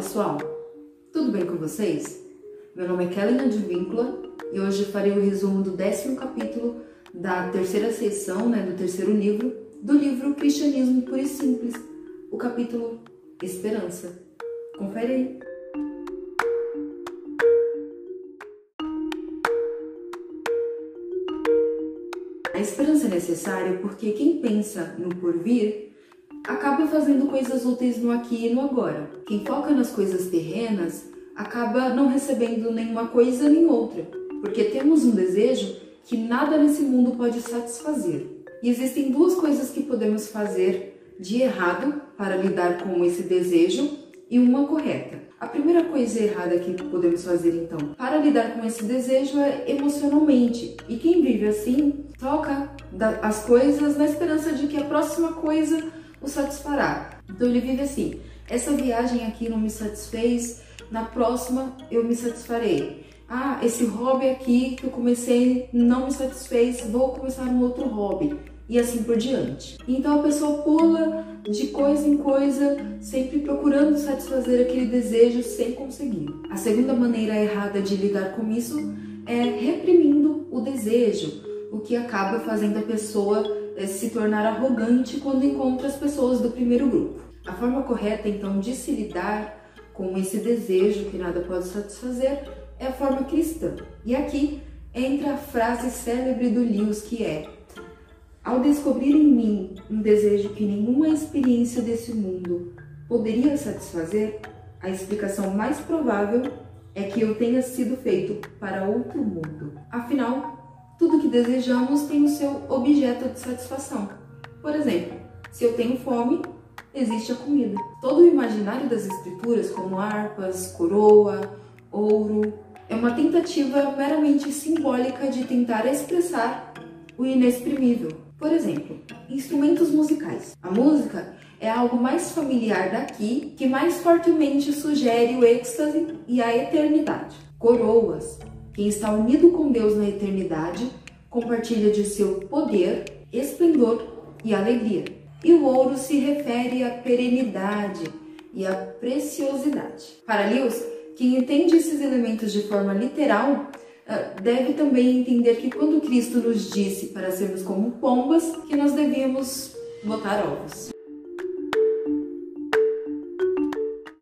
pessoal, tudo bem com vocês? Meu nome é Kelly Advíncula e hoje farei o resumo do décimo capítulo da terceira seção, né, do terceiro livro, do livro Cristianismo Puro e Simples, o capítulo Esperança. Confere aí. A esperança é necessária porque quem pensa no porvir acaba fazendo coisas úteis no aqui e no agora. Quem foca nas coisas terrenas acaba não recebendo nenhuma coisa nem outra, porque temos um desejo que nada nesse mundo pode satisfazer. E existem duas coisas que podemos fazer de errado para lidar com esse desejo e uma correta. A primeira coisa errada que podemos fazer então para lidar com esse desejo é emocionalmente. E quem vive assim troca as coisas na esperança de que a próxima coisa o satisfará. Então ele vive assim: essa viagem aqui não me satisfez, na próxima eu me satisfarei. Ah, esse hobby aqui que eu comecei não me satisfez, vou começar um outro hobby. E assim por diante. Então a pessoa pula de coisa em coisa, sempre procurando satisfazer aquele desejo sem conseguir. A segunda maneira errada de lidar com isso é reprimindo o desejo, o que acaba fazendo a pessoa é se tornar arrogante quando encontra as pessoas do primeiro grupo. A forma correta, então, de se lidar com esse desejo que nada pode satisfazer é a forma cristã. E aqui entra a frase célebre do Lewis que é: Ao descobrir em mim um desejo que nenhuma experiência desse mundo poderia satisfazer, a explicação mais provável é que eu tenha sido feito para outro mundo. Afinal, tudo que desejamos tem o seu objeto de satisfação. Por exemplo, se eu tenho fome, existe a comida. Todo o imaginário das escrituras, como harpas, coroa, ouro, é uma tentativa meramente simbólica de tentar expressar o inexprimível. Por exemplo, instrumentos musicais. A música é algo mais familiar daqui que mais fortemente sugere o êxtase e a eternidade. Coroas, quem está unido com Deus na eternidade compartilha de seu poder, esplendor e alegria. E o ouro se refere à perenidade e à preciosidade. Para Lewis, quem entende esses elementos de forma literal ah, deve também entender que quando Cristo nos disse para sermos como pombas, que nós devíamos botar ovos.